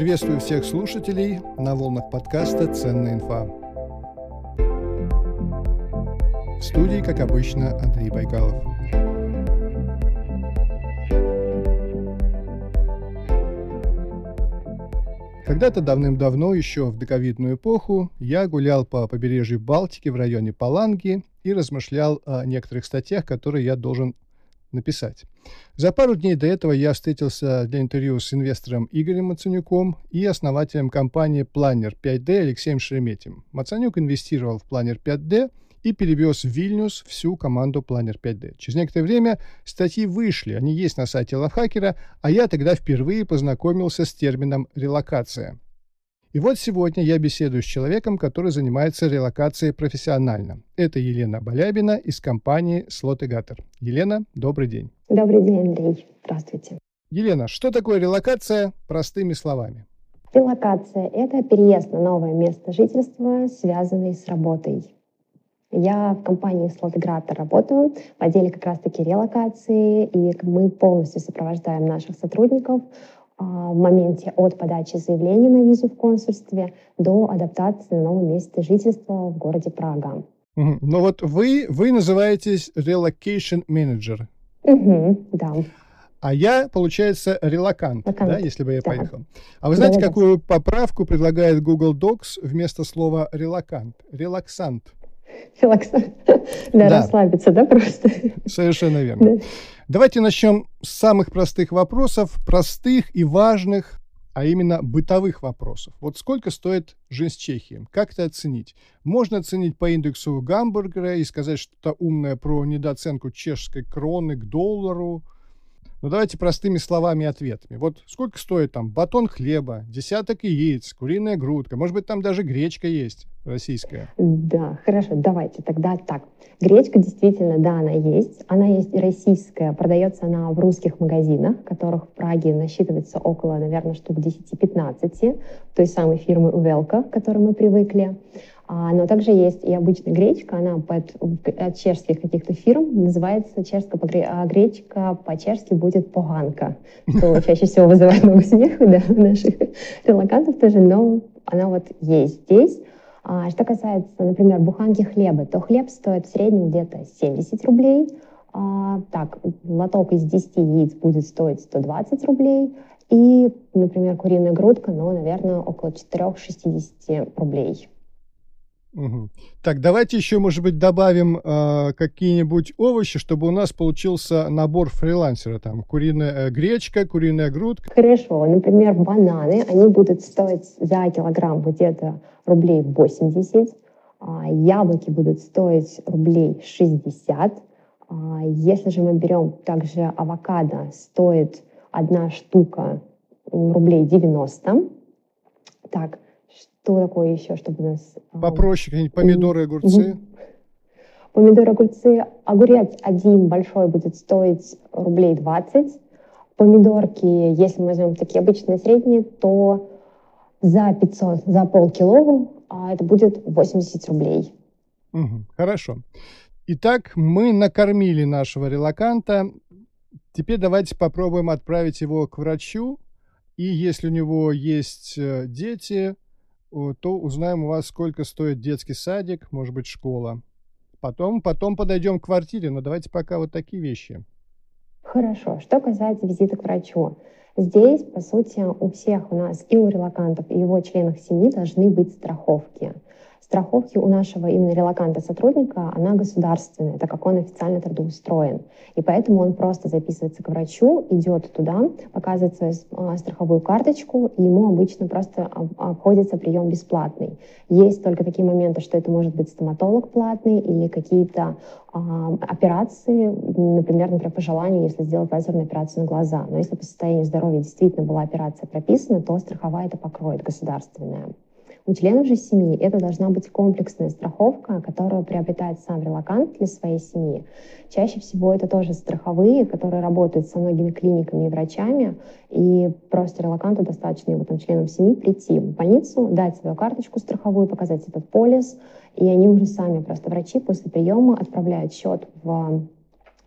Приветствую всех слушателей на волнах подкаста «Ценная инфа». В студии, как обычно, Андрей Байкалов. Когда-то давным-давно, еще в доковидную эпоху, я гулял по побережью Балтики в районе Паланги и размышлял о некоторых статьях, которые я должен написать. За пару дней до этого я встретился для интервью с инвестором Игорем Мацанюком и основателем компании Planner 5D Алексеем Шереметьевым. Мацанюк инвестировал в Planner 5D – и перевез в Вильнюс всю команду Planner 5D. Через некоторое время статьи вышли, они есть на сайте Лавхакера, а я тогда впервые познакомился с термином «релокация». И вот сегодня я беседую с человеком, который занимается релокацией профессионально. Это Елена Балябина из компании Слотегатор. Елена, добрый день. Добрый день, Андрей. Здравствуйте. Елена, что такое релокация простыми словами? Релокация – это переезд на новое место жительства, связанный с работой. Я в компании Слотград работаю в отделе как раз-таки релокации, и мы полностью сопровождаем наших сотрудников в моменте от подачи заявления на визу в консульстве до адаптации на новом месте жительства в городе Прага. Угу. Но вот вы, вы называетесь relocation manager. Угу, да. А я, получается, релакант, да, если бы я да. поехал. А вы знаете, да, какую да. поправку предлагает Google Docs вместо слова релакант? Релаксант. Филоксан. Да, да, расслабиться, да, просто? Совершенно верно. Да. Давайте начнем с самых простых вопросов, простых и важных, а именно бытовых вопросов. Вот сколько стоит жизнь в Чехии? Как это оценить? Можно оценить по индексу гамбургера и сказать что-то умное про недооценку чешской кроны к доллару – ну, давайте простыми словами и ответами. Вот сколько стоит там батон хлеба, десяток яиц, куриная грудка, может быть, там даже гречка есть российская? Да, хорошо, давайте тогда так. Гречка действительно, да, она есть. Она есть и российская. Продается она в русских магазинах, которых в Праге насчитывается около, наверное, штук 10-15, той самой фирмы Увелка, к которой мы привыкли. А, но также есть и обычная гречка, она под, от чешских каких-то фирм называется чешская а гречка по-чешски будет поганка, что чаще всего вызывает много смеха да, у наших релакантов тоже, но она вот есть здесь. А, что касается, например, буханки хлеба, то хлеб стоит в среднем где-то 70 рублей. А, так, лоток из 10 яиц будет стоить 120 рублей. И, например, куриная грудка, ну, наверное, около 4-60 рублей. Угу. Так, давайте еще, может быть, добавим э, какие-нибудь овощи, чтобы у нас получился набор фрилансера. Там куриная э, гречка, куриная грудка. Хорошо. Например, бананы, они будут стоить за килограмм где-то рублей 80. А, яблоки будут стоить рублей 60. А, если же мы берем также авокадо, стоит одна штука рублей 90. Так, что такое еще, чтобы у нас... Попроще, какие-нибудь помидоры, огурцы? Помидоры, огурцы. Огурец один большой будет стоить рублей 20. Помидорки, если мы возьмем такие обычные средние, то за 500, за полкило, а это будет 80 рублей. Угу, хорошо. Итак, мы накормили нашего релаканта. Теперь давайте попробуем отправить его к врачу. И если у него есть э, дети, то узнаем у вас, сколько стоит детский садик, может быть, школа. Потом, потом подойдем к квартире, но давайте пока вот такие вещи. Хорошо. Что касается визита к врачу. Здесь, по сути, у всех у нас и у релакантов, и его членов семьи должны быть страховки страховки у нашего именно релаканта сотрудника, она государственная, так как он официально трудоустроен. И поэтому он просто записывается к врачу, идет туда, показывает свою а, страховую карточку, и ему обычно просто обходится прием бесплатный. Есть только такие моменты, что это может быть стоматолог платный или какие-то а, операции, например, например, по желанию, если сделать лазерную операцию на глаза. Но если по состоянию здоровья действительно была операция прописана, то страховая это покроет государственная. У членов же семьи это должна быть комплексная страховка, которую приобретает сам релакант для своей семьи. Чаще всего это тоже страховые, которые работают со многими клиниками и врачами, и просто релаканту достаточно его там членам семьи прийти в больницу, дать свою карточку страховую, показать этот полис, и они уже сами, просто врачи после приема отправляют счет в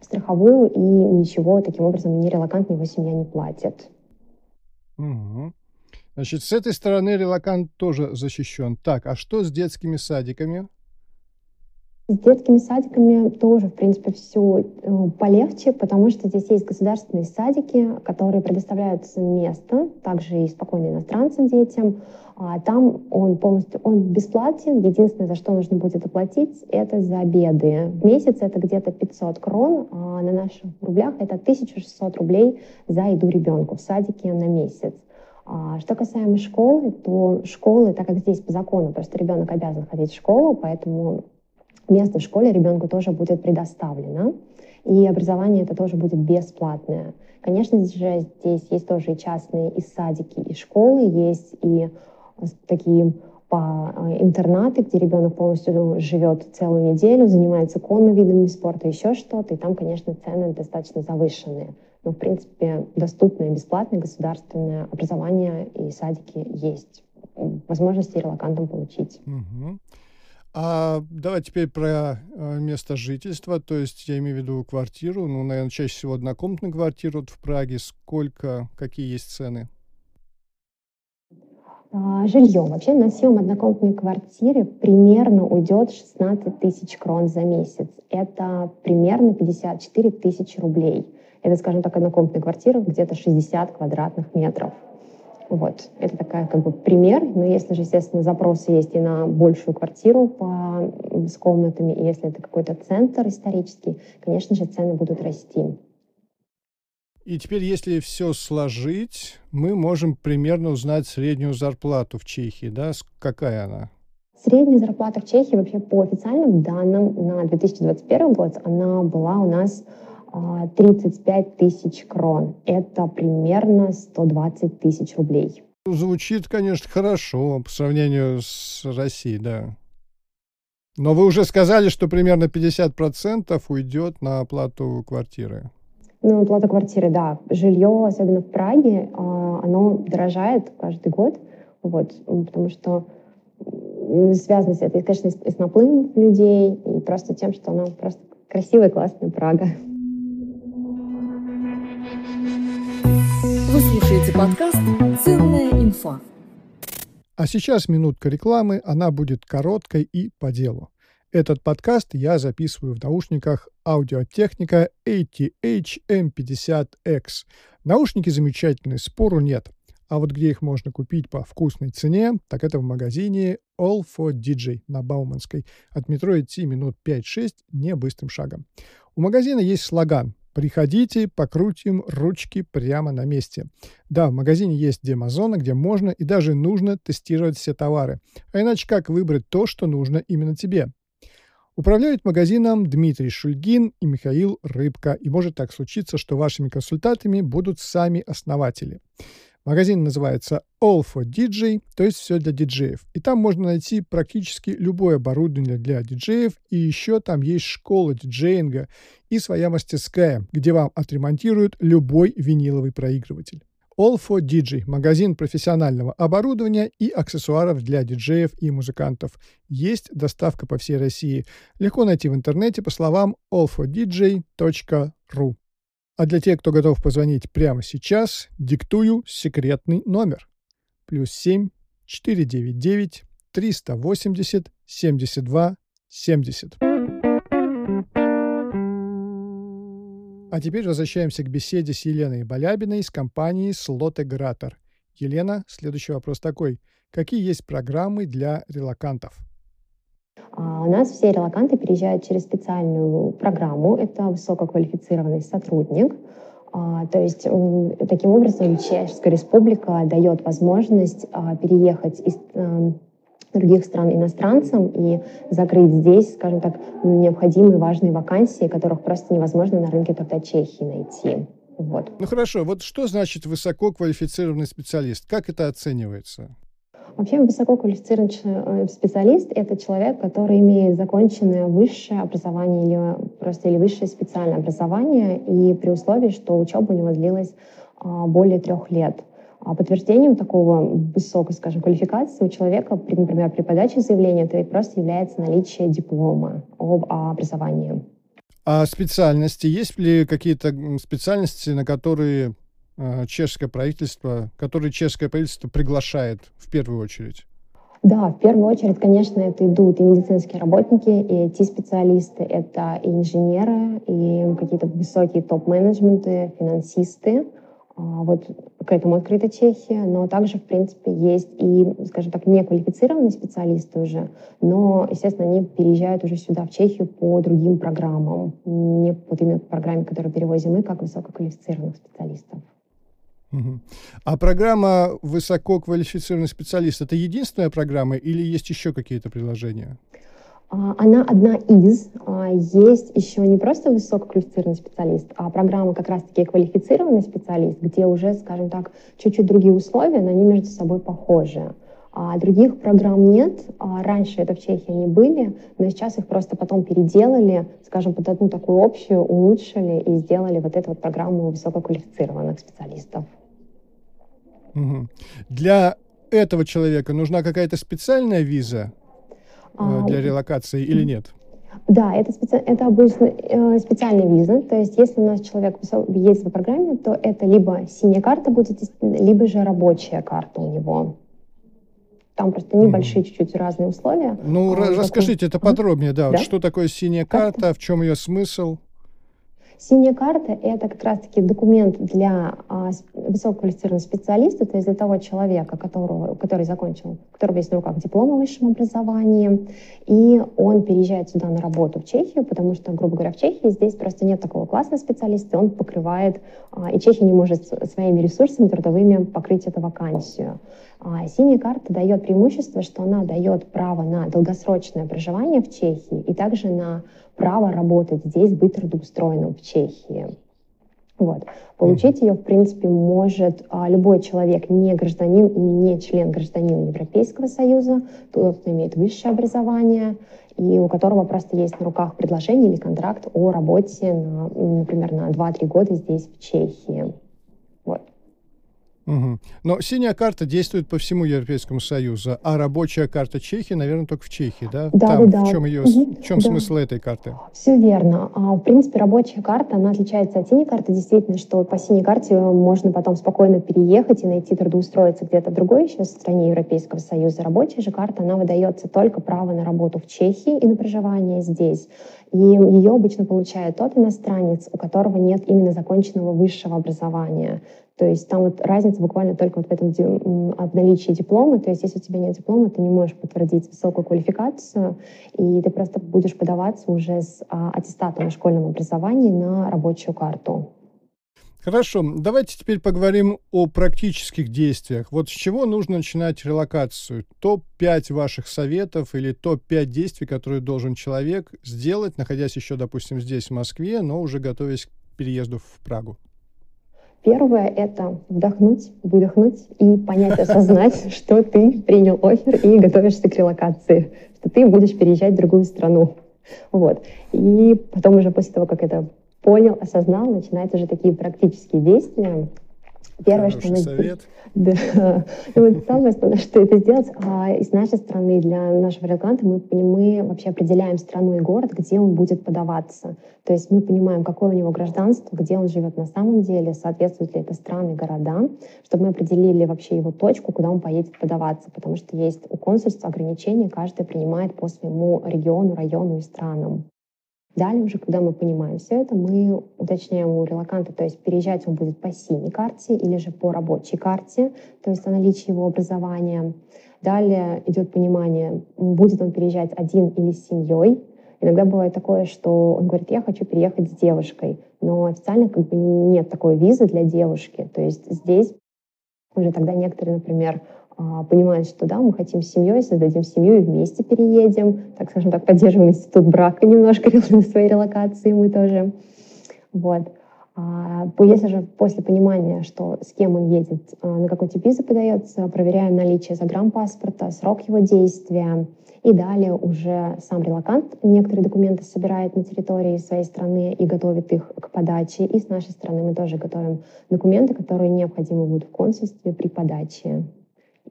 страховую, и ничего таким образом ни релакант, ни его семья не платят. Угу. Значит, с этой стороны релакант тоже защищен. Так, а что с детскими садиками? С детскими садиками тоже, в принципе, все э, полегче, потому что здесь есть государственные садики, которые предоставляют место, также и спокойно иностранцам детям. А там он полностью он бесплатен. Единственное, за что нужно будет оплатить, это за обеды. В месяц это где-то 500 крон, а на наших рублях это 1600 рублей за еду ребенку в садике на месяц. А что касаемо школы, то школы, так как здесь по закону просто ребенок обязан ходить в школу, поэтому место в школе ребенку тоже будет предоставлено, и образование это тоже будет бесплатное. Конечно же, здесь есть тоже и частные и садики, и школы, есть и э, такие по э, интернаты, где ребенок полностью живет целую неделю, занимается конными видами спорта, еще что-то, и там, конечно, цены достаточно завышенные. Но, в принципе, доступное бесплатное государственное образование и садики есть. Возможности релакантам получить. Угу. А давай теперь про э, место жительства, то есть я имею в виду квартиру, ну, наверное, чаще всего однокомнатную квартиру вот в Праге. Сколько, какие есть цены? А, жилье. Вообще на съем однокомнатной квартиры примерно уйдет 16 тысяч крон за месяц. Это примерно 54 тысячи рублей. Это, скажем так, однокомнатная квартира где-то 60 квадратных метров. Вот. Это такая как бы пример. Но если же, естественно, запросы есть и на большую квартиру по, с комнатами, и если это какой-то центр исторический, конечно же, цены будут расти. И теперь, если все сложить, мы можем примерно узнать среднюю зарплату в Чехии, да? Какая она? Средняя зарплата в Чехии вообще по официальным данным на 2021 год, она была у нас 35 а, тысяч крон. Это примерно 120 тысяч рублей. Звучит, конечно, хорошо по сравнению с Россией, да. Но вы уже сказали, что примерно 50% уйдет на оплату квартиры. Ну, оплата квартиры, да. Жилье, особенно в Праге, а, оно дорожает каждый год. Вот, потому что связано с этой, конечно, с наплывом людей и просто тем, что она просто красивая, классная Прага. Слушаете подкаст «Ценная инфа». А сейчас минутка рекламы, она будет короткой и по делу. Этот подкаст я записываю в наушниках аудиотехника ATH-M50X. Наушники замечательные, спору нет. А вот где их можно купить по вкусной цене, так это в магазине All for DJ на Бауманской. От метро идти минут 5-6 не быстрым шагом. У магазина есть слоган Приходите, покрутим ручки прямо на месте. Да, в магазине есть демозона, где можно и даже нужно тестировать все товары. А иначе как выбрать то, что нужно именно тебе? Управляют магазином Дмитрий Шульгин и Михаил Рыбка. И может так случиться, что вашими консультантами будут сами основатели. Магазин называется All for DJ, то есть все для диджеев. И там можно найти практически любое оборудование для диджеев, и еще там есть школа диджеинга и своя мастерская, где вам отремонтируют любой виниловый проигрыватель. All for DJ – магазин профессионального оборудования и аксессуаров для диджеев и музыкантов. Есть доставка по всей России. Легко найти в интернете по словам allfordj.ru. А для тех, кто готов позвонить прямо сейчас, диктую секретный номер. Плюс 7 499 380 72 70. А теперь возвращаемся к беседе с Еленой Балябиной из компании Слотегратор. Елена, следующий вопрос такой. Какие есть программы для релакантов? А у нас все релаканты переезжают через специальную программу. Это высококвалифицированный сотрудник. А, то есть таким образом Чешская республика дает возможность а, переехать из других стран иностранцам и закрыть здесь, скажем так, необходимые важные вакансии, которых просто невозможно на рынке тогда Чехии найти. Вот. Ну хорошо, вот что значит высококвалифицированный специалист? Как это оценивается? Вообще высококвалифицированный э, специалист — это человек, который имеет законченное высшее образование или просто или высшее специальное образование, и при условии, что учеба у него длилась а, более трех лет. А подтверждением такого высокой, скажем, квалификации у человека, например, при подаче заявления, это просто является наличие диплома об образовании. А специальности? Есть ли какие-то специальности, на которые чешское правительство, которые чешское правительство приглашает в первую очередь? Да, в первую очередь, конечно, это идут и медицинские работники, и IT-специалисты, это и инженеры, и какие-то высокие топ-менеджменты, финансисты. А, вот к этому открыта Чехия, но также, в принципе, есть и, скажем так, неквалифицированные специалисты уже, но, естественно, они переезжают уже сюда, в Чехию, по другим программам, не вот именно по программе, которую перевозим мы, как высококвалифицированных специалистов. А программа высококвалифицированный специалист это единственная программа или есть еще какие-то приложения? А, она одна из. А, есть еще не просто высококвалифицированный специалист, а программа как раз-таки квалифицированный специалист, где уже, скажем так, чуть-чуть другие условия, но они между собой похожи. А других программ нет. А раньше это в Чехии они были, но сейчас их просто потом переделали, скажем, под одну такую общую, улучшили и сделали вот эту вот программу высококвалифицированных специалистов. Угу. Для этого человека нужна какая-то специальная виза э, а, для релокации или нет? Да, это, специ... это обычно э, специальная виза. То есть, если у нас человек есть в программе, то это либо синяя карта будет, либо же рабочая карта у него. Там просто небольшие mm. чуть-чуть разные условия. Ну, а, расскажите такой... это подробнее, да. да? Вот что такое синяя карта, карта, в чем ее смысл? Синяя карта — это как раз-таки документ для а, высококвалифицированного специалиста, то есть для того человека, которого, который закончил, у которого есть на руках диплом о высшем образовании, и он переезжает сюда на работу в Чехию, потому что, грубо говоря, в Чехии здесь просто нет такого классного специалиста, он покрывает, а, и Чехия не может своими ресурсами трудовыми покрыть эту вакансию. А синяя карта дает преимущество, что она дает право на долгосрочное проживание в Чехии и также на право работать здесь, быть трудоустроенным в Чехии. Вот. Получить ее, в принципе, может а, любой человек, не гражданин и не член гражданина Европейского Союза, тот, кто имеет высшее образование, и у которого просто есть на руках предложение или контракт о работе, на, например, на 2-3 года здесь, в Чехии. Угу. Но синяя карта действует по всему Европейскому Союзу, а рабочая карта Чехии, наверное, только в Чехии, да? Да, Там, да. В чем, ее, угу. в чем да. смысл этой карты? Все верно. А, в принципе, рабочая карта, она отличается от синей карты, действительно, что по синей карте можно потом спокойно переехать и найти трудоустроиться где-то в другой еще стране Европейского Союза. Рабочая же карта, она выдается только право на работу в Чехии и на проживание здесь. И ее обычно получает тот иностранец, у которого нет именно законченного высшего образования. То есть там вот разница буквально только вот в этом от наличия диплома. То есть если у тебя нет диплома, ты не можешь подтвердить высокую квалификацию, и ты просто будешь подаваться уже с а, аттестатом о школьном образовании на рабочую карту. Хорошо, давайте теперь поговорим о практических действиях. Вот с чего нужно начинать релокацию? Топ-5 ваших советов или топ-5 действий, которые должен человек сделать, находясь еще, допустим, здесь, в Москве, но уже готовясь к переезду в Прагу? Первое — это вдохнуть, выдохнуть и понять, осознать, что ты принял офер и готовишься к релокации, что ты будешь переезжать в другую страну. Вот. И потом уже после того, как это понял, осознал, начинаются уже такие практические действия, Первое, Хороший что мы... совет. Да. Ну, вот самое основное, что это сделать, а, и с нашей стороны, для нашего релаканта, мы, мы вообще определяем страну и город, где он будет подаваться. То есть мы понимаем, какое у него гражданство, где он живет на самом деле, соответствуют ли это страны, города, чтобы мы определили вообще его точку, куда он поедет подаваться. Потому что есть у консульства ограничения, каждый принимает по своему региону, району и странам. Далее уже, когда мы понимаем все это, мы уточняем у релаканта, то есть переезжать он будет по синей карте или же по рабочей карте, то есть о наличии его образования. Далее идет понимание, будет он переезжать один или с семьей. Иногда бывает такое, что он говорит, я хочу переехать с девушкой, но официально как бы нет такой визы для девушки. То есть здесь уже тогда некоторые, например, понимают, что да, мы хотим с семьей, создадим семью и вместе переедем, так скажем так, поддерживаем институт брака немножко на своей релокации мы тоже. Вот. А, если же после понимания, что с кем он едет, а, на какой тип визы подается, проверяем наличие загранпаспорта, срок его действия, и далее уже сам релакант некоторые документы собирает на территории своей страны и готовит их к подаче. И с нашей стороны мы тоже готовим документы, которые необходимы будут в консульстве при подаче.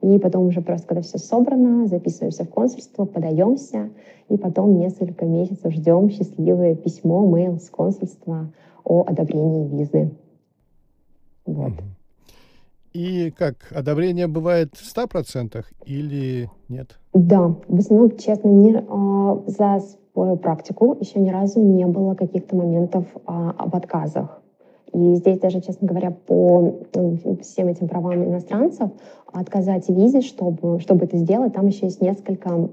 И потом уже просто, когда все собрано, записываемся в консульство, подаемся, и потом несколько месяцев ждем счастливое письмо, мейл с консульства о одобрении визы. Вот. И как, одобрение бывает в 100% или нет? Да, в основном, честно, не, а, за свою практику еще ни разу не было каких-то моментов а, об отказах. И здесь даже, честно говоря, по всем этим правам иностранцев отказать в визе, чтобы, чтобы это сделать, там еще есть несколько...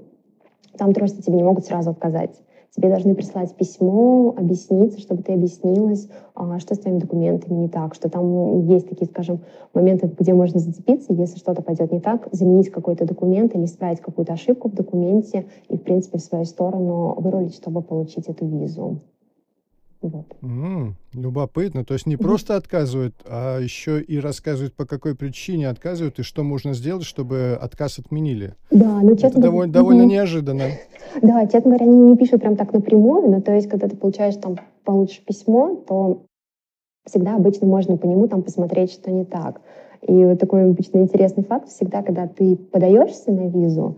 Там просто тебе не могут сразу отказать. Тебе должны прислать письмо, объясниться, чтобы ты объяснилась, а, что с твоими документами не так, что там есть такие, скажем, моменты, где можно зацепиться, если что-то пойдет не так, заменить какой-то документ или исправить какую-то ошибку в документе и, в принципе, в свою сторону вырулить, чтобы получить эту визу. Вот. Mm, любопытно. То есть не просто отказывают, а еще и рассказывают, по какой причине отказывают и что можно сделать, чтобы отказ отменили. Да, ну честно... Это довольно, довольно неожиданно. Да, честно говоря, они не пишут прям так напрямую, но то есть, когда ты получаешь там, получишь письмо, то всегда обычно можно по нему там посмотреть, что не так. И вот такой обычно интересный факт, всегда, когда ты подаешься на визу,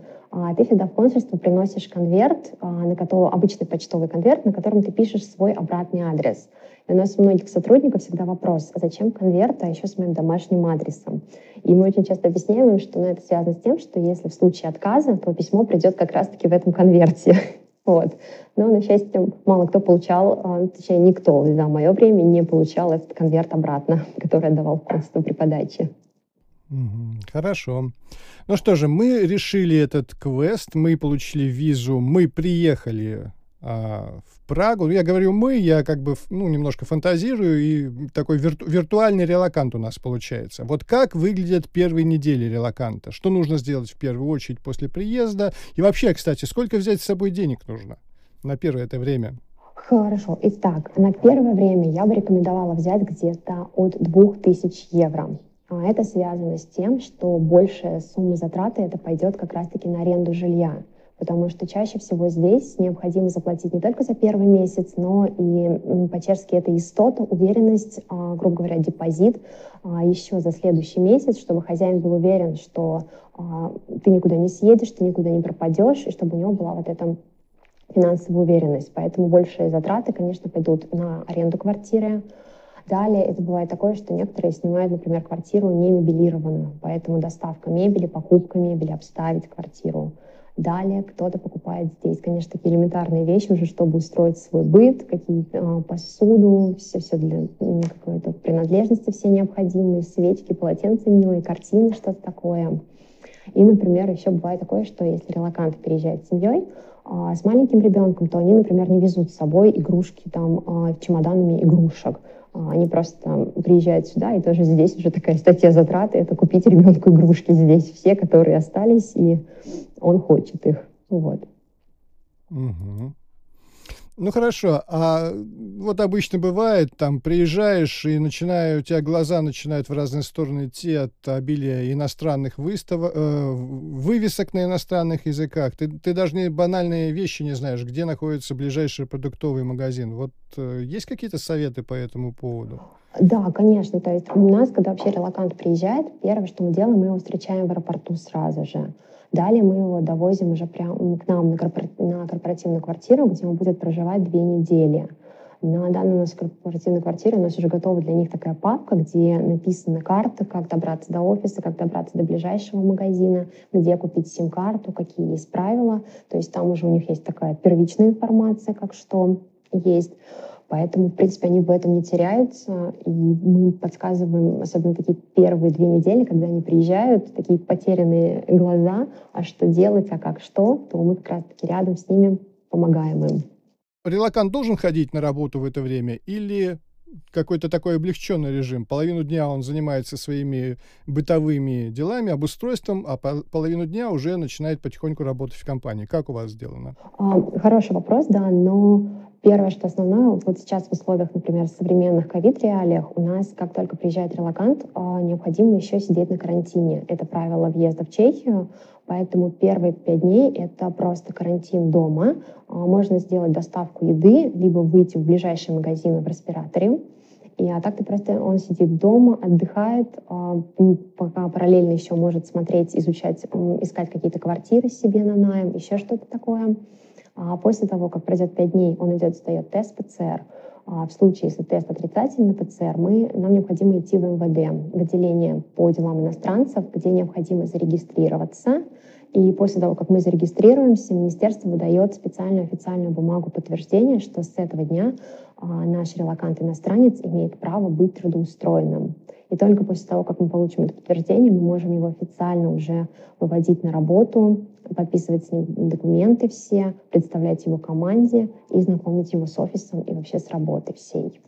ты всегда в консульство приносишь конверт, а, на котором, обычный почтовый конверт, на котором ты пишешь свой обратный адрес. И у нас у многих сотрудников всегда вопрос, а зачем конверт, а еще с моим домашним адресом? И мы очень часто объясняем им, что ну, это связано с тем, что если в случае отказа, то письмо придет как раз-таки в этом конверте. Вот. Но, на счастье, мало кто получал, а, точнее, никто за мое время не получал этот конверт обратно, который отдавал в консульство при подаче. Хорошо. Ну что же, мы решили этот квест, мы получили визу, мы приехали а, в Прагу. Я говорю мы, я как бы ну, немножко фантазирую, и такой вирту виртуальный релакант у нас получается. Вот как выглядят первые недели релаканта? Что нужно сделать в первую очередь после приезда? И вообще, кстати, сколько взять с собой денег нужно на первое это время? Хорошо. Итак, на первое время я бы рекомендовала взять где-то от 2000 евро. А это связано с тем, что большая сумма затраты это пойдет как раз-таки на аренду жилья. Потому что чаще всего здесь необходимо заплатить не только за первый месяц, но и по-чешски это истота, уверенность, а, грубо говоря, депозит а, еще за следующий месяц, чтобы хозяин был уверен, что ты никуда не съедешь, ты никуда не пропадешь, и чтобы у него была вот эта финансовая уверенность. Поэтому большие затраты, конечно, пойдут на аренду квартиры, Далее это бывает такое, что некоторые снимают, например, квартиру не мебелированную, поэтому доставка мебели, покупка мебели, обставить квартиру. Далее кто-то покупает здесь, конечно, такие элементарные вещи уже, чтобы устроить свой быт, какие-то а, посуду, все, все для какой-то принадлежности все необходимые, свечки, полотенца милые, картины, что-то такое. И, например, еще бывает такое, что если релакант переезжает с семьей, а, с маленьким ребенком, то они, например, не везут с собой игрушки там а, чемоданами игрушек. А, они просто приезжают сюда, и тоже здесь уже такая статья затраты, это купить ребенку игрушки здесь, все, которые остались, и он хочет их. Вот. Угу. Ну хорошо, а вот обычно бывает, там приезжаешь и начинаю, у тебя глаза начинают в разные стороны идти от обилия иностранных выставок, э, вывесок на иностранных языках. Ты, ты даже не банальные вещи не знаешь, где находится ближайший продуктовый магазин. Вот э, есть какие-то советы по этому поводу? Да, конечно. То есть у нас, когда вообще релакант приезжает, первое, что мы делаем, мы его встречаем в аэропорту сразу же. Далее мы его довозим уже прямо к нам на, корпоративную квартиру, где он будет проживать две недели. На данной у нас корпоративной квартире у нас уже готова для них такая папка, где написана карта, как добраться до офиса, как добраться до ближайшего магазина, где купить сим-карту, какие есть правила. То есть там уже у них есть такая первичная информация, как что есть. Поэтому, в принципе, они в этом не теряются. И мы подсказываем, особенно такие первые две недели, когда они приезжают, такие потерянные глаза, а что делать, а как что, то мы как раз-таки рядом с ними помогаем им. Релакант должен ходить на работу в это время или какой-то такой облегченный режим. Половину дня он занимается своими бытовыми делами, обустройством, а половину дня уже начинает потихоньку работать в компании. Как у вас сделано? А, хороший вопрос, да, но Первое, что основное, вот сейчас в условиях, например, современных ковид-реалиях, у нас, как только приезжает релакант, а, необходимо еще сидеть на карантине. Это правило въезда в Чехию, поэтому первые пять дней — это просто карантин дома. А, можно сделать доставку еды, либо выйти в ближайший магазин в респираторе, и, а так ты просто, он сидит дома, отдыхает, а, пока параллельно еще может смотреть, изучать, искать какие-то квартиры себе на найм, еще что-то такое. А после того, как пройдет 5 дней, он идет, сдает тест ПЦР. А в случае, если тест отрицательный ПЦР, мы, нам необходимо идти в МВД, в отделение по делам иностранцев, где необходимо зарегистрироваться. И после того, как мы зарегистрируемся, министерство выдает специальную официальную бумагу подтверждения, что с этого дня а, наш релакант-иностранец имеет право быть трудоустроенным. И только после того, как мы получим это подтверждение, мы можем его официально уже выводить на работу, подписывать с ним документы все, представлять его команде и знакомить его с офисом и вообще с работой всей.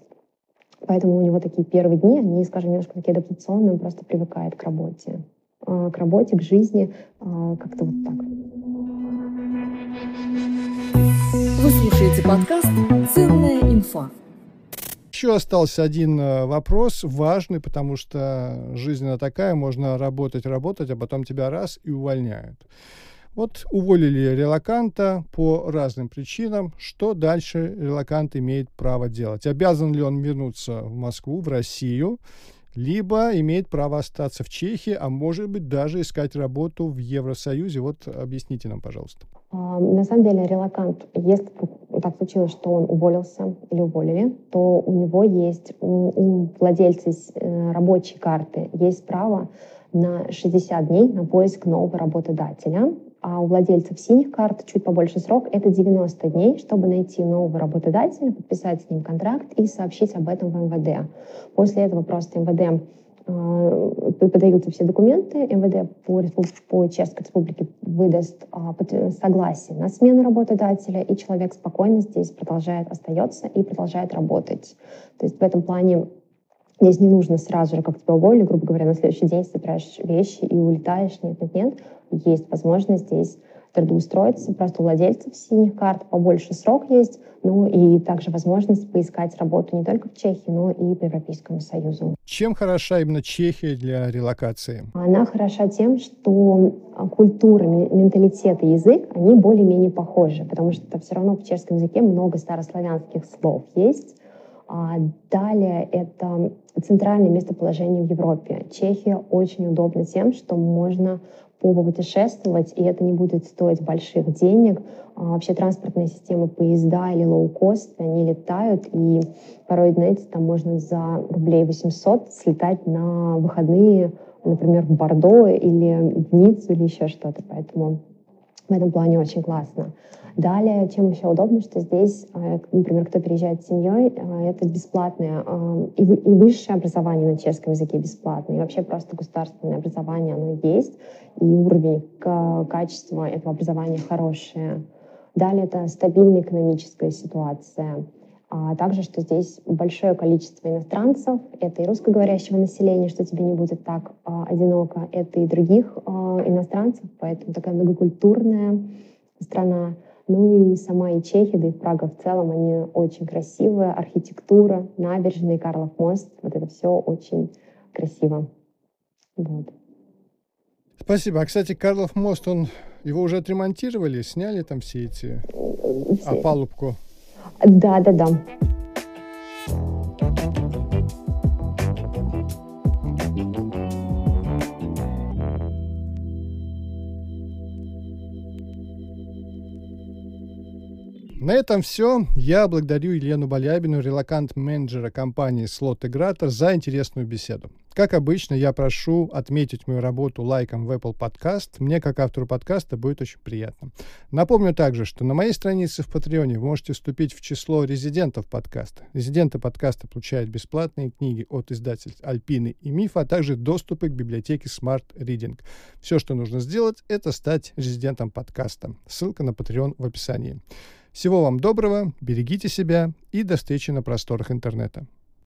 Поэтому у него такие первые дни, они, скажем, немножко такие адаптационные, он просто привыкает к работе. А, к работе, к жизни, а, как-то вот так. Вы слушаете подкаст «Ценная инфа». Еще остался один э, вопрос, важный, потому что жизнь она такая, можно работать, работать, а потом тебя раз и увольняют. Вот уволили релаканта по разным причинам. Что дальше релакант имеет право делать? Обязан ли он вернуться в Москву, в Россию? Либо имеет право остаться в Чехии, а может быть даже искать работу в Евросоюзе. Вот объясните нам, пожалуйста. А, на самом деле релакант, если так случилось, что он уволился или уволили, то у него есть, у владельца э, рабочей карты есть право на 60 дней на поиск нового работодателя а у владельцев синих карт чуть побольше срок — это 90 дней, чтобы найти нового работодателя, подписать с ним контракт и сообщить об этом в МВД. После этого просто МВД э, подаются все документы, МВД по, по Чешской Республике выдаст э, согласие на смену работодателя, и человек спокойно здесь продолжает, остается и продолжает работать. То есть в этом плане Здесь не нужно сразу же, как тебя уволили, грубо говоря, на следующий день собираешь вещи и улетаешь. Нет, нет, нет. Есть возможность здесь трудоустроиться. Просто у владельцев синих карт побольше срок есть. Ну и также возможность поискать работу не только в Чехии, но и по Европейскому Союзу. Чем хороша именно Чехия для релокации? Она хороша тем, что культура, менталитет и язык, они более-менее похожи, потому что все равно в чешском языке много старославянских слов есть. А далее это центральное местоположение в Европе. Чехия очень удобна тем, что можно попутешествовать, и это не будет стоить больших денег. А вообще транспортная система поезда или лоукост, они летают, и порой, знаете, там можно за рублей 800 слетать на выходные, например, в Бордо или в Ниццу или еще что-то. Поэтому в этом плане очень классно. Далее, чем еще удобно, что здесь, э, например, кто переезжает с семьей, э, это бесплатное э, и высшее образование на чешском языке бесплатное, и вообще просто государственное образование, оно есть, и уровень качества этого образования хорошее. Далее это стабильная экономическая ситуация. А также, что здесь большое количество иностранцев, это и русскоговорящего населения, что тебе не будет так а, одиноко, это и других а, иностранцев, поэтому такая многокультурная страна. Ну и сама и Чехия, да и Прага в целом, они очень красивые. Архитектура, набережные, Карлов мост, вот это все очень красиво. Вот. Спасибо. А, кстати, Карлов мост, он его уже отремонтировали, сняли там все эти... Все. А, палубку? Да, да, да. На этом все. Я благодарю Елену Балябину, релакант-менеджера компании Slot Integrator, за интересную беседу. Как обычно, я прошу отметить мою работу лайком в Apple Podcast. Мне, как автору подкаста, будет очень приятно. Напомню также, что на моей странице в Патреоне вы можете вступить в число резидентов подкаста. Резиденты подкаста получают бесплатные книги от издательств Альпины и Миф, а также доступы к библиотеке Smart Reading. Все, что нужно сделать, это стать резидентом подкаста. Ссылка на Patreon в описании. Всего вам доброго, берегите себя и до встречи на просторах интернета.